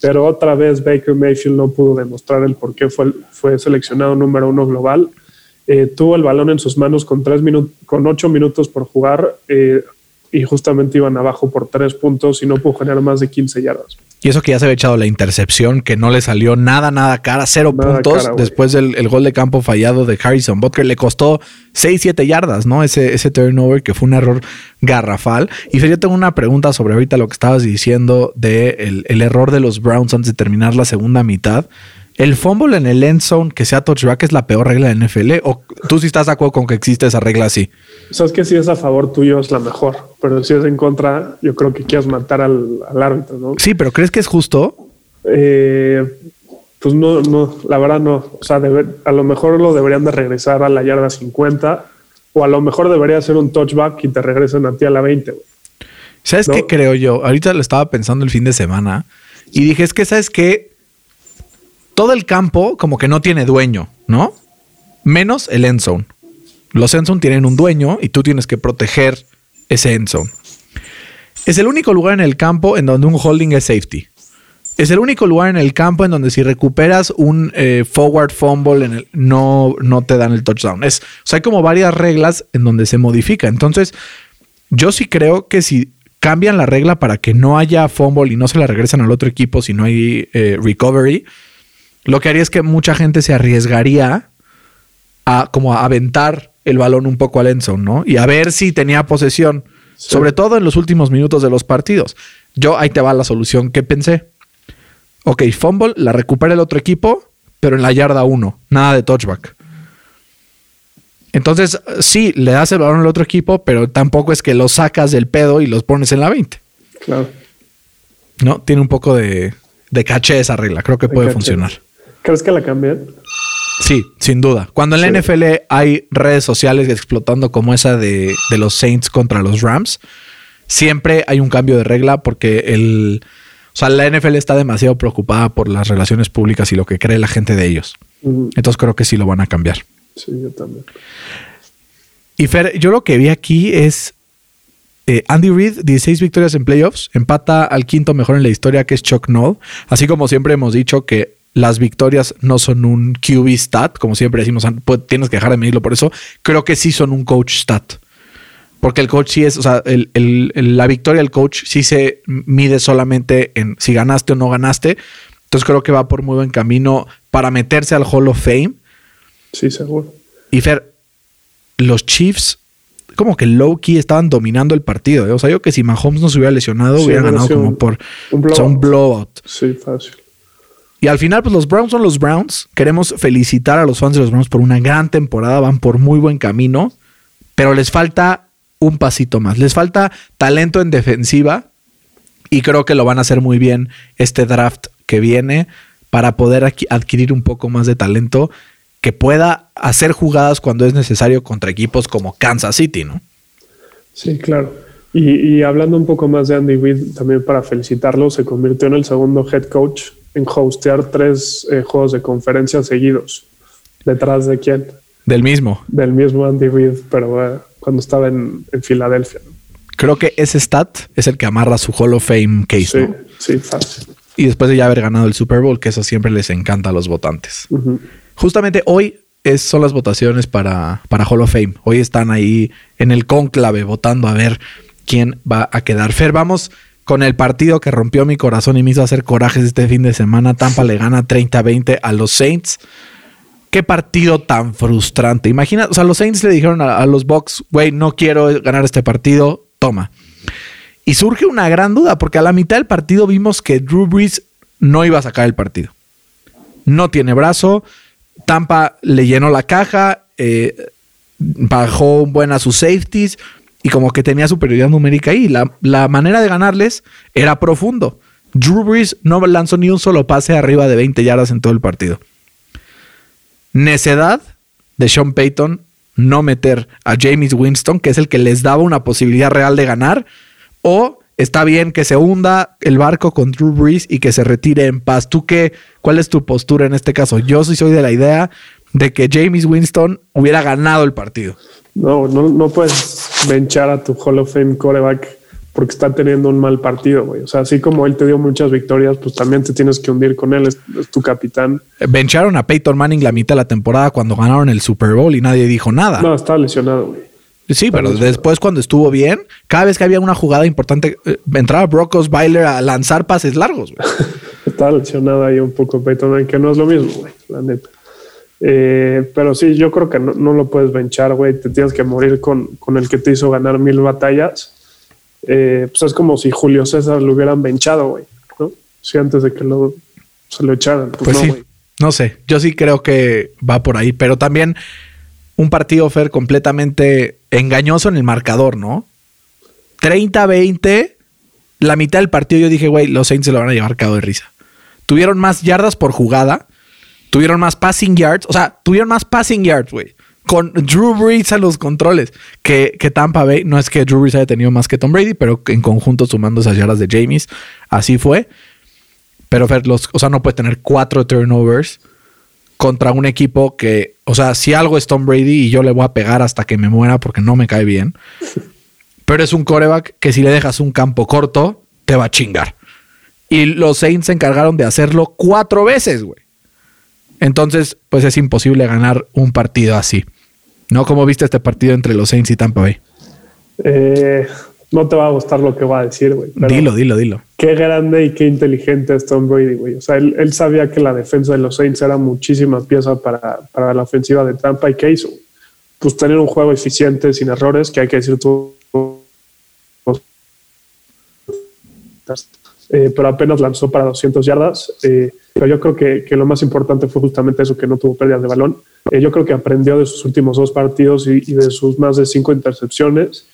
pero otra vez Baker Mayfield no pudo demostrar el por qué fue, fue seleccionado número uno global. Eh, tuvo el balón en sus manos con, tres minu- con ocho minutos por jugar y justamente iban abajo por tres puntos y no pudo generar más de 15 yardas. Y eso que ya se había echado la intercepción, que no le salió nada, nada cara, cero Nada puntos cara, después del el gol de campo fallado de Harrison Butker. Le costó 6, 7 yardas, ¿no? Ese, ese turnover que fue un error garrafal. Y yo tengo una pregunta sobre ahorita lo que estabas diciendo de el, el error de los Browns antes de terminar la segunda mitad. ¿El fumble en el end zone que sea touchback es la peor regla de NFL? ¿O tú sí estás de acuerdo con que existe esa regla así? Sabes que si es a favor tuyo es la mejor, pero si es en contra, yo creo que quieres matar al, al árbitro, ¿no? Sí, pero ¿crees que es justo? Eh, pues no, no, la verdad no. O sea, debe- a lo mejor lo deberían de regresar a la yarda 50 o a lo mejor debería ser un touchback y te regresen a ti a la 20. güey. ¿Sabes No. qué creo yo? Ahorita lo estaba pensando el fin de semana y dije, es que, ¿sabes qué? Todo el campo como que no tiene dueño, ¿no? Menos el end zone. Los end zone tienen un dueño y tú tienes que proteger ese end zone. Es el único lugar en el campo en donde un holding es safety. Es el único lugar en el campo en donde si recuperas un eh, forward fumble en el, no, no te dan el touchdown. Es, o sea, hay como varias reglas en donde se modifica. Entonces, Yo sí creo que si cambian la regla para que no haya fumble y no se la regresan al otro equipo si no hay eh, recovery, lo que haría es que mucha gente se arriesgaría a como a aventar el balón un poco al endzone, ¿no? Y a ver si tenía posesión, sobre todo en los últimos minutos de los partidos. Yo ahí te va la solución que pensé. Ok, fumble, la recupera el otro equipo, pero en la yarda 1, nada de touchback. Entonces, sí, le das el balón al otro equipo, pero tampoco es que los sacas del pedo y los pones en la 20. Claro. No, tiene un poco de, de caché esa regla. Creo que De puede caché. funcionar. ¿Crees que la cambian? Sí, sin duda. Cuando en la Sí. NFL hay redes sociales explotando como esa de, de los Saints contra los Rams, siempre hay un cambio de regla porque el. O sea, la NFL está demasiado preocupada por las relaciones públicas y lo que cree la gente de ellos. Entonces creo que sí lo van a cambiar. Sí, yo también. Y Fer, yo lo que vi aquí es eh, Andy Reid, 16 victorias en playoffs, empata al quinto mejor en la historia que es Chuck Noll. Así como siempre hemos dicho que las victorias no son un QB stat, como siempre decimos, tienes que dejar de medirlo por eso. Creo que sí son un coach stat. Porque el coach sí es, o sea, el- el- el- la victoria del coach sí se mide solamente en si ganaste o no ganaste. Entonces creo que va por muy buen camino para meterse al Hall of Fame. Sí, seguro. Y Fer, los Chiefs, como que low key estaban dominando el partido. ¿eh? O sea, yo que si Mahomes no se hubiera lesionado, Sí, hubiera ganado como por un o sea, un blowout. blowout. Sí, fácil. Y al final, pues los Browns son los Browns. Queremos felicitar a los fans de los Browns por una gran temporada. Van por muy buen camino, pero les falta un pasito más. Les falta talento en defensiva y creo que lo van a hacer muy bien este draft que viene para poder adquirir un poco más de talento que pueda hacer jugadas cuando es necesario contra equipos como Kansas City, ¿no? Sí, claro. Y, y hablando un poco más de Andy Reid, también para felicitarlo, se convirtió en el segundo head coach en hostear tres eh, juegos de conferencia seguidos. ¿Detrás de quién? Del mismo. Del mismo Andy Reid, pero eh, cuando estaba en, en Filadelfia. Creo que ese stat es el que amarra su Hall of Fame case, Sí, ¿no? sí, fácil. Y después de ya haber ganado el Super Bowl, que eso siempre les encanta a los votantes. Justamente hoy es, son las votaciones para, para Hall of Fame. Hoy están ahí en el cónclave votando a ver quién va a quedar. Fer, vamos con el partido que rompió mi corazón y me hizo hacer corajes este fin de semana. Tampa le gana 30-20 a los Saints. Qué partido tan frustrante. Imagina, o sea, los Saints le dijeron a, los Bucks, güey, no quiero ganar este partido, toma. Y surge una gran duda, porque a la mitad del partido vimos que Drew Brees no iba a sacar el partido. No tiene brazo. Tampa le llenó la caja, eh, bajó un buen a sus safeties y como que tenía superioridad numérica ahí. La, la manera de ganarles era profundo. Drew Brees no lanzó ni un solo pase arriba de 20 yardas en todo el partido. Necedad de Sean Payton no meter a James Winston, que es el que les daba una posibilidad real de ganar, o está bien que se hunda el barco con Drew Brees y que se retire en paz. ¿Tú qué? ¿Cuál es tu postura en este caso? Yo sí soy de la idea de que James Winston hubiera ganado el partido. No, no, no puedes benchar a tu Hall of Fame quarterback porque está teniendo un mal partido, güey. O sea, así como él te dio muchas victorias, pues también te tienes que hundir con él. Es, es tu capitán. Bencharon a Peyton Manning la mitad de la temporada cuando ganaron el Super Bowl y nadie dijo nada. No, está lesionado, güey. Sí, pero después cuando estuvo bien, cada vez que había una jugada importante, eh, entraba Brock Osweiler a lanzar pases largos. güey. [laughs] Está lesionado ahí un poco Peyton, Manning, que no es lo mismo, güey, la neta. Eh, pero sí, yo creo que no, no lo puedes benchar, güey. Te tienes que morir con, con el que te hizo ganar mil batallas. Eh, pues es como si Julio César lo hubieran benchado, güey, ¿no? Sí, antes de que lo, se lo echaran. Pues, Pues no, sí, no sé, yo sí creo que va por ahí, pero también un partido Fer completamente engañoso en el marcador, ¿no? 30-20, la mitad del partido yo dije, güey, los Saints se lo van a llevar cabo de risa. Tuvieron más yardas por jugada, tuvieron más passing yards, o sea, tuvieron más passing yards, güey. Con Drew Brees a los controles que, que Tampa Bay. No es que Drew Brees haya tenido más que Tom Brady, pero en conjunto sumando esas yardas de James, así fue. Pero Fer, los, o sea, no puede tener cuatro turnovers contra un equipo que, o sea, si algo es Tom Brady y yo le voy a pegar hasta que me muera porque no me cae bien. Pero es un coreback que si le dejas un campo corto, te va a chingar. Y los Saints se encargaron de hacerlo cuatro veces, güey. Entonces, pues es imposible ganar un partido así. ¿No? ¿Cómo viste este partido entre los Saints y Tampa Bay? Eh, no te va a gustar lo que va a decir, güey. Dilo, dilo, dilo. Qué grande y qué inteligente es Tom Brady, güey. O sea, él, sabía que la defensa de los Saints era muchísima pieza para, para la ofensiva de Tampa y ¿qué hizo? Pues tener un juego eficiente, sin errores, que hay que decir tú. Eh, pero apenas lanzó para 200 yardas. Eh, pero yo creo que, lo más importante fue justamente eso, que no tuvo pérdidas de balón. Eh, yo creo que aprendió de sus últimos dos partidos y, de sus más de cinco intercepciones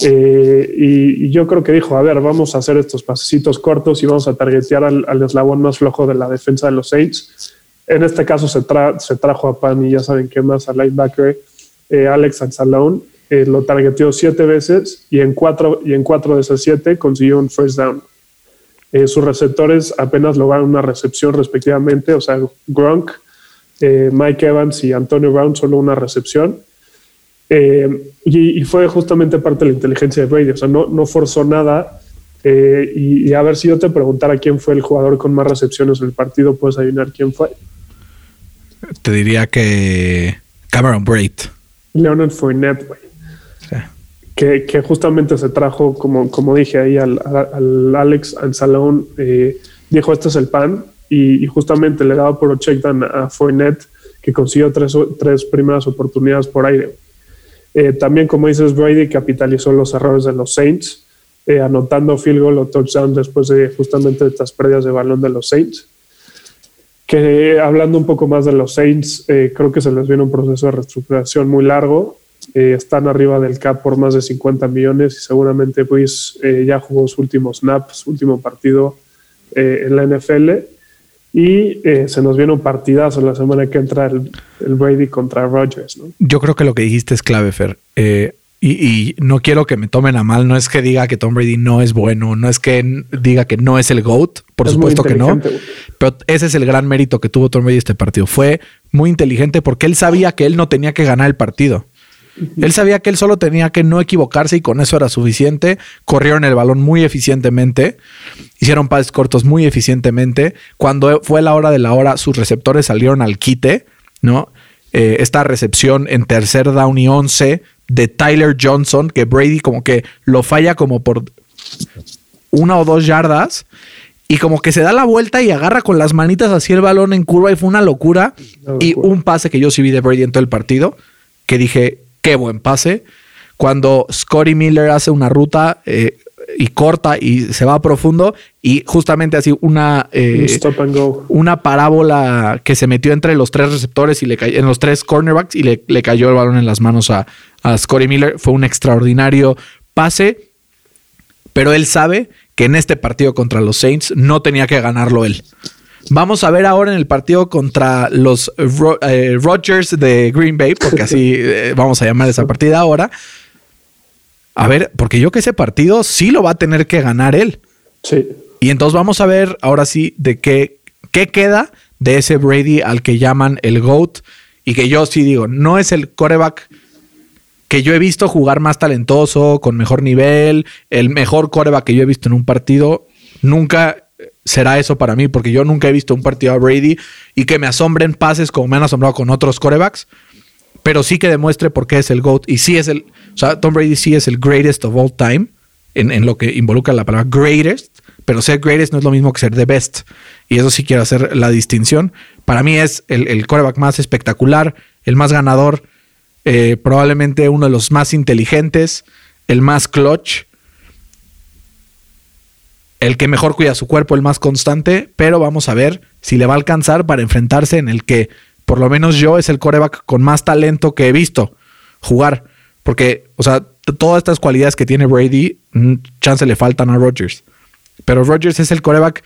y, yo creo que dijo, a ver, vamos a hacer estos pasecitos cortos y vamos a targetear al, eslabón más flojo de la defensa de los Saints. En este caso se, se trajo a Pan y ya saben qué más, al linebacker Alex Anzalone. Lo targeteó siete veces y en cuatro, y en cuatro de esas siete consiguió un first down. Sus receptores apenas lograron una recepción respectivamente, o sea, Gronk, Mike Evans y Antonio Brown solo una recepción eh, y, fue justamente parte de la inteligencia de Brady, o sea, no, no forzó nada. Eh, y, a ver si yo te preguntara quién fue el jugador con más recepciones en el partido, puedes adivinar quién fue. Te diría que Cameron Braid. Leonard Fournette, güey. Que, justamente se trajo, como, como dije ahí, al, al Alex Anzalone, eh, dijo: Este es el pan. Y, justamente le daba por down a Fournette, que consiguió tres, tres primeras oportunidades por aire. Eh, también, como dices, Brady capitalizó los errores de los Saints, eh, anotando field goal o touchdown después de justamente estas pérdidas de balón de los Saints. Que hablando un poco más de los Saints, eh, creo que se les viene un proceso de reestructuración muy largo. Están arriba del cap por más de 50 millones y seguramente pues ya jugó su último snap, su último partido en la NFL y eh, se nos viene un partidazo la semana que entra el, Brady contra Rodgers. Yo creo que lo que dijiste es clave, Fer. Eh, y, no quiero que me tomen a mal. No es que diga que Tom Brady no es bueno, no es que diga que no es el GOAT, por supuesto que no. Pero ese es el gran mérito que tuvo Tom Brady este partido. Fue muy inteligente porque él sabía que él no tenía que ganar el partido. Él sabía que él solo tenía que no equivocarse y con eso era suficiente. Corrieron el balón muy eficientemente, hicieron pases cortos muy eficientemente. Cuando fue la hora de la hora, sus receptores salieron al quite, ¿no? Eh, esta recepción en tercer down y once de Tyler Johnson, que Brady como que lo falla como por una o dos yardas y como que se da la vuelta y agarra con las manitas así el balón en curva y fue una locura. y un pase que yo sí vi de Brady en todo el partido, que dije, qué buen pase. Cuando Scotty Miller hace una ruta eh, y corta y se va profundo y justamente así una eh, stop and go. una parábola que se metió entre los tres receptores y le cayó en los tres cornerbacks y le, cayó el balón en las manos a, a Scotty Miller fue un extraordinario pase pero él sabe que en este partido contra los Saints no tenía que ganarlo él Vamos a ver ahora en el partido contra los eh, Rodgers de Green Bay, porque así [laughs] eh, vamos a llamar esa partida ahora. A ver, porque yo que ese partido sí lo va a tener que ganar él. Sí. Y entonces vamos a ver ahora sí de qué, qué queda de ese Brady al que llaman el GOAT. Y que yo sí digo, no es el coreback que yo he visto jugar más talentoso, con mejor nivel, el mejor coreback que yo he visto en un partido. Nunca será eso para mí, porque yo nunca he visto un partido a Brady y que me asombren pases como me han asombrado con otros corebacks, pero sí que demuestre por qué es el GOAT. Y sí es el, o sea, Tom Brady sí es el greatest of all time, en, lo que involucra la palabra greatest, pero ser greatest no es lo mismo que ser the best. Y eso sí quiero hacer la distinción. Para mí es el, el coreback más espectacular, el más ganador, eh, probablemente uno de los más inteligentes, el más clutch el que mejor cuida su cuerpo, el más constante, pero vamos a ver si le va a alcanzar para enfrentarse en el que, por lo menos yo, es el coreback con más talento que he visto jugar. Porque, o sea, todas estas cualidades que tiene Brady, mm, chance le faltan a Rodgers. Pero Rodgers es el coreback,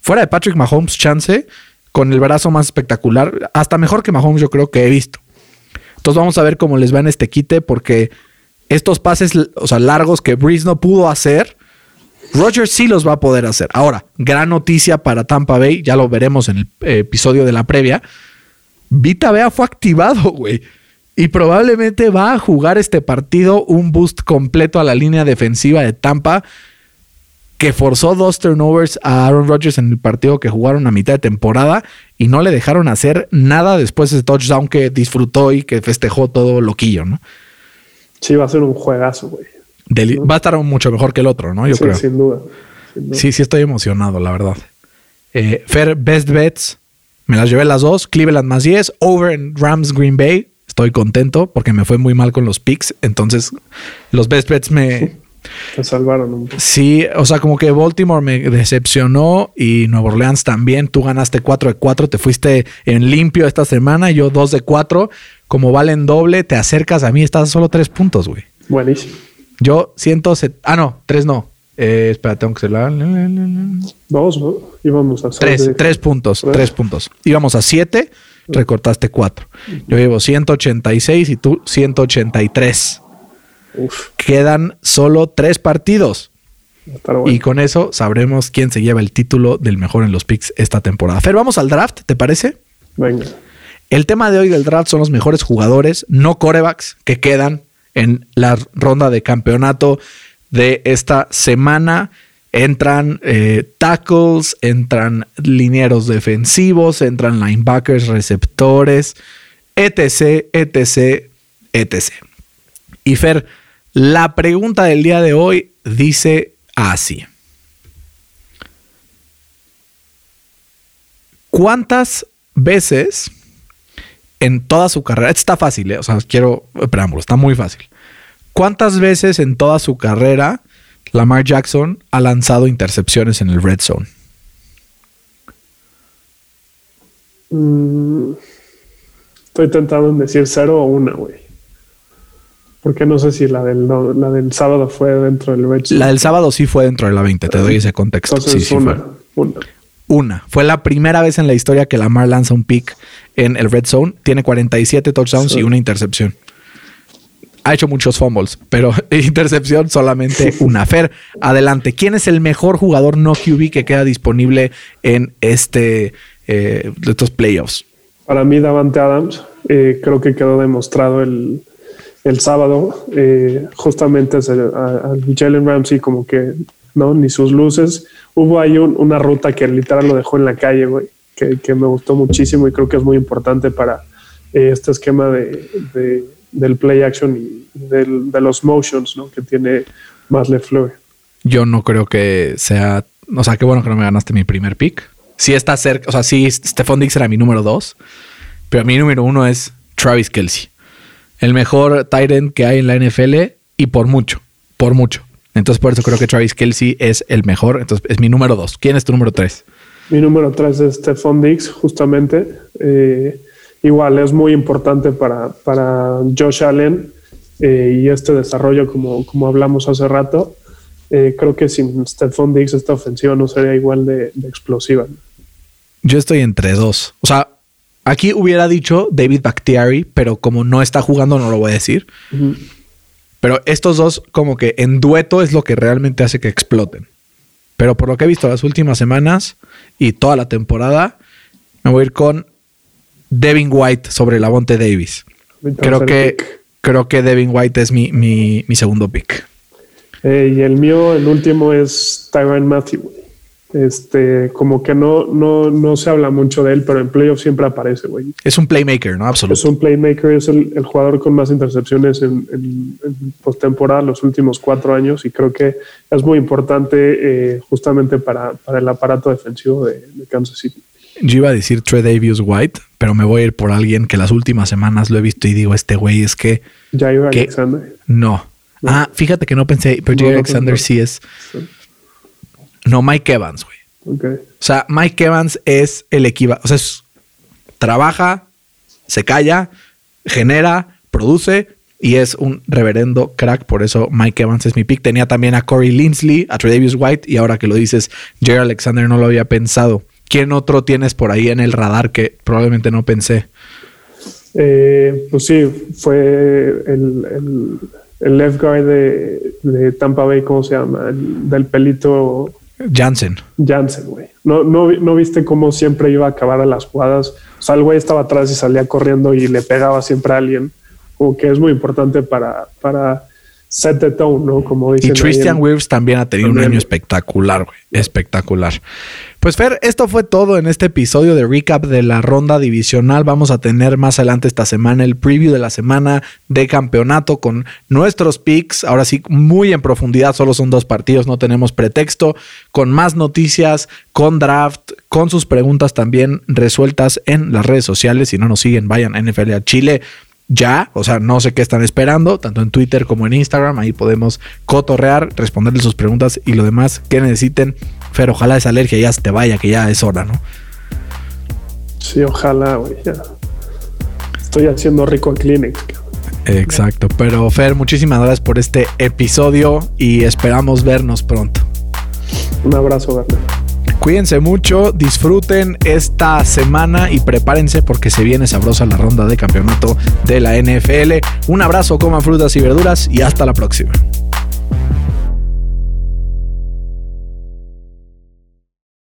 fuera de Patrick Mahomes, chance, con el brazo más espectacular, hasta mejor que Mahomes, yo creo que he visto. Entonces vamos a ver cómo les va en este quite, porque estos pases, o sea, largos que Breeze no pudo hacer, Rogers sí los va a poder hacer. Ahora, gran noticia para Tampa Bay, ya lo veremos en el eh, episodio de la previa. Vita Bea fue activado, [laughs] güey. Y probablemente va a jugar este partido un boost completo a la línea defensiva de Tampa, que forzó dos turnovers a Aaron Rodgers en el partido que jugaron a mitad de temporada y no le dejaron hacer nada después de ese touchdown que disfrutó y que festejó todo loquillo, ¿no? Sí, va a ser un juegazo, güey. Deli- va a estar mucho mejor que el otro, ¿no? Yo Sí, creo. sin duda. sin duda. Sí, sí estoy emocionado, la verdad. Eh, Fer, best bets. Me las llevé las dos. Cleveland más 10. Over en Rams Green Bay. Estoy contento porque me fue muy mal con los picks. Entonces, los best bets me... Te salvaron un poco. Sí, o sea, como que Baltimore me decepcionó y Nueva Orleans también. Tú ganaste 4 de 4, te fuiste en limpio esta semana. Yo 2 de 4. Como valen doble, te acercas a mí. Estás a solo 3 puntos, güey. Buenísimo. Yo 170... Ah, no, 3 no. Eh, espera, tengo que ser la... Dos, ¿no? Íbamos a Tres, de- tres puntos, Tres. tres puntos. Íbamos a siete, recortaste cuatro. Yo llevo 186 y tú 183. Uf, Quedan solo tres partidos. bueno. Y con eso sabremos quién se lleva el título del mejor en los picks esta temporada. Fer, vamos al draft, ¿te parece? Venga. El tema de hoy del draft son los mejores jugadores, no corebacks, que quedan en la ronda de campeonato de esta semana. Entran eh, tackles, entran linieros defensivos, entran linebackers, receptores, etc, etc, etc. Y Fer, la pregunta del día de hoy dice así. ¿Cuántas veces en toda su carrera, está fácil, ¿eh? o sea, quiero preámbulo, está muy fácil. ¿Cuántas veces en toda su carrera Lamar Jackson ha lanzado intercepciones en el red zone? Mm, estoy tentado en decir cero o una, güey. Porque no sé si la del, no, la del sábado fue dentro del Red Zone. La del sábado sí fue dentro de la 20, te doy ese contexto. Entonces, sí, sí una, fue. una. Una. Fue la primera vez en la historia que Lamar lanza un pick en el red zone. Tiene 47 touchdowns Sí. y una intercepción. Ha hecho muchos fumbles, pero [laughs] intercepción solamente [laughs] una. Fer, adelante. ¿Quién es el mejor jugador no QB que queda disponible en este eh, de estos playoffs? Para mí, Davante Adams, eh, creo que quedó demostrado el, el sábado. eh, justamente a- al Jalen Ramsey, como que no, ni sus luces. Hubo ahí un- una ruta que literal lo dejó en la calle, güey, que, me gustó muchísimo y creo que es muy importante para eh, este esquema de, de- del play action y de los motions ¿no? que tiene más LeFleur. Yo no creo que sea. O sea, qué bueno que no me ganaste mi primer pick. Sí está cerca. O sea, sí, Stephon Dix era mi número dos. Pero mi número uno es Travis Kelsey. El mejor tight end que hay en la NFL y por mucho. Por mucho. Entonces, por eso creo que Travis Kelsey es el mejor. Entonces, es mi número dos. ¿Quién es tu número tres? Mi número 3 es Stephon Diggs, justamente. Eh, igual es muy importante para, para Josh Allen eh, y este desarrollo, como, como hablamos hace rato. Eh, creo que sin Stephon Diggs esta ofensiva no sería igual de, de explosiva. Yo estoy entre dos. O sea, aquí hubiera dicho David Bakhtiari, pero como no está jugando, no lo voy a decir. Pero estos dos, como que en dueto, es lo que realmente hace que exploten. Pero por lo que he visto las últimas semanas y toda la temporada, me voy a ir con Devin White sobre Lavonte Davis. Creo que, pick. creo que Devin White es mi, mi, mi segundo pick. Eh, y el mío, el último, es Tyron Matthew. Este, como que no, no, no se habla mucho de él, pero en playoffs siempre aparece, güey. Es un playmaker, ¿no? Es Absoluto. un playmaker, es el, el jugador con más intercepciones en, en, en postemporada los últimos cuatro años y creo que es muy importante eh, justamente para, para el aparato defensivo de, de Kansas City. Yo iba a decir Trey Davis White, pero me voy a ir por alguien que las últimas semanas lo he visto y digo, este güey es que Jair ¿Qué? Alexander. no. Ah, fíjate que no pensé, pero No, Jair Alexander sí es. Sí. No, Mike Evans, güey. Ok. O sea, Mike Evans es el equivalente. O sea, es- trabaja, se calla, genera, produce y es un reverendo crack. Por eso Mike Evans es mi pick. Tenía también a Corey Linsley, a Tredavious White y ahora que lo dices, Jerry Alexander no lo había pensado. ¿Quién otro tienes por ahí en el radar que probablemente no pensé? Eh, pues sí, fue el, el, el left guard de, de Tampa Bay, ¿cómo se llama? El- del pelito Jansen. Jansen, güey. No, no, no viste cómo siempre iba a acabar a las jugadas. O sea, el güey estaba atrás y salía corriendo y le pegaba siempre a alguien. Como que es muy importante para, para set the tone, ¿no? Como dicen. Y Christian Wirfs también ha tenido un año espectacular, güey. Espectacular. Pues Fer, esto fue todo en este episodio de recap de la ronda divisional. Vamos a tener más adelante esta semana el preview de la semana de campeonato con nuestros picks. Ahora sí, muy en profundidad, solo son dos partidos, no tenemos pretexto. Con más noticias, con draft, con sus preguntas también resueltas en las redes sociales. Si no nos siguen, vayan a NFL a Chile ya, o sea, no sé qué están esperando, tanto en Twitter como en Instagram, ahí podemos cotorrear, responderles sus preguntas y lo demás que necesiten. Pero ojalá esa alergia ya se te vaya, que ya es hora, ¿no? Sí, ojalá, güey. Estoy haciendo rico en clinic. Exacto, pero Fer, muchísimas gracias por este episodio y esperamos vernos pronto. Un abrazo, Garner. Cuídense mucho, disfruten esta semana y prepárense porque se viene sabrosa la ronda de campeonato de la NFL. Un abrazo, coman frutas y verduras y hasta la próxima.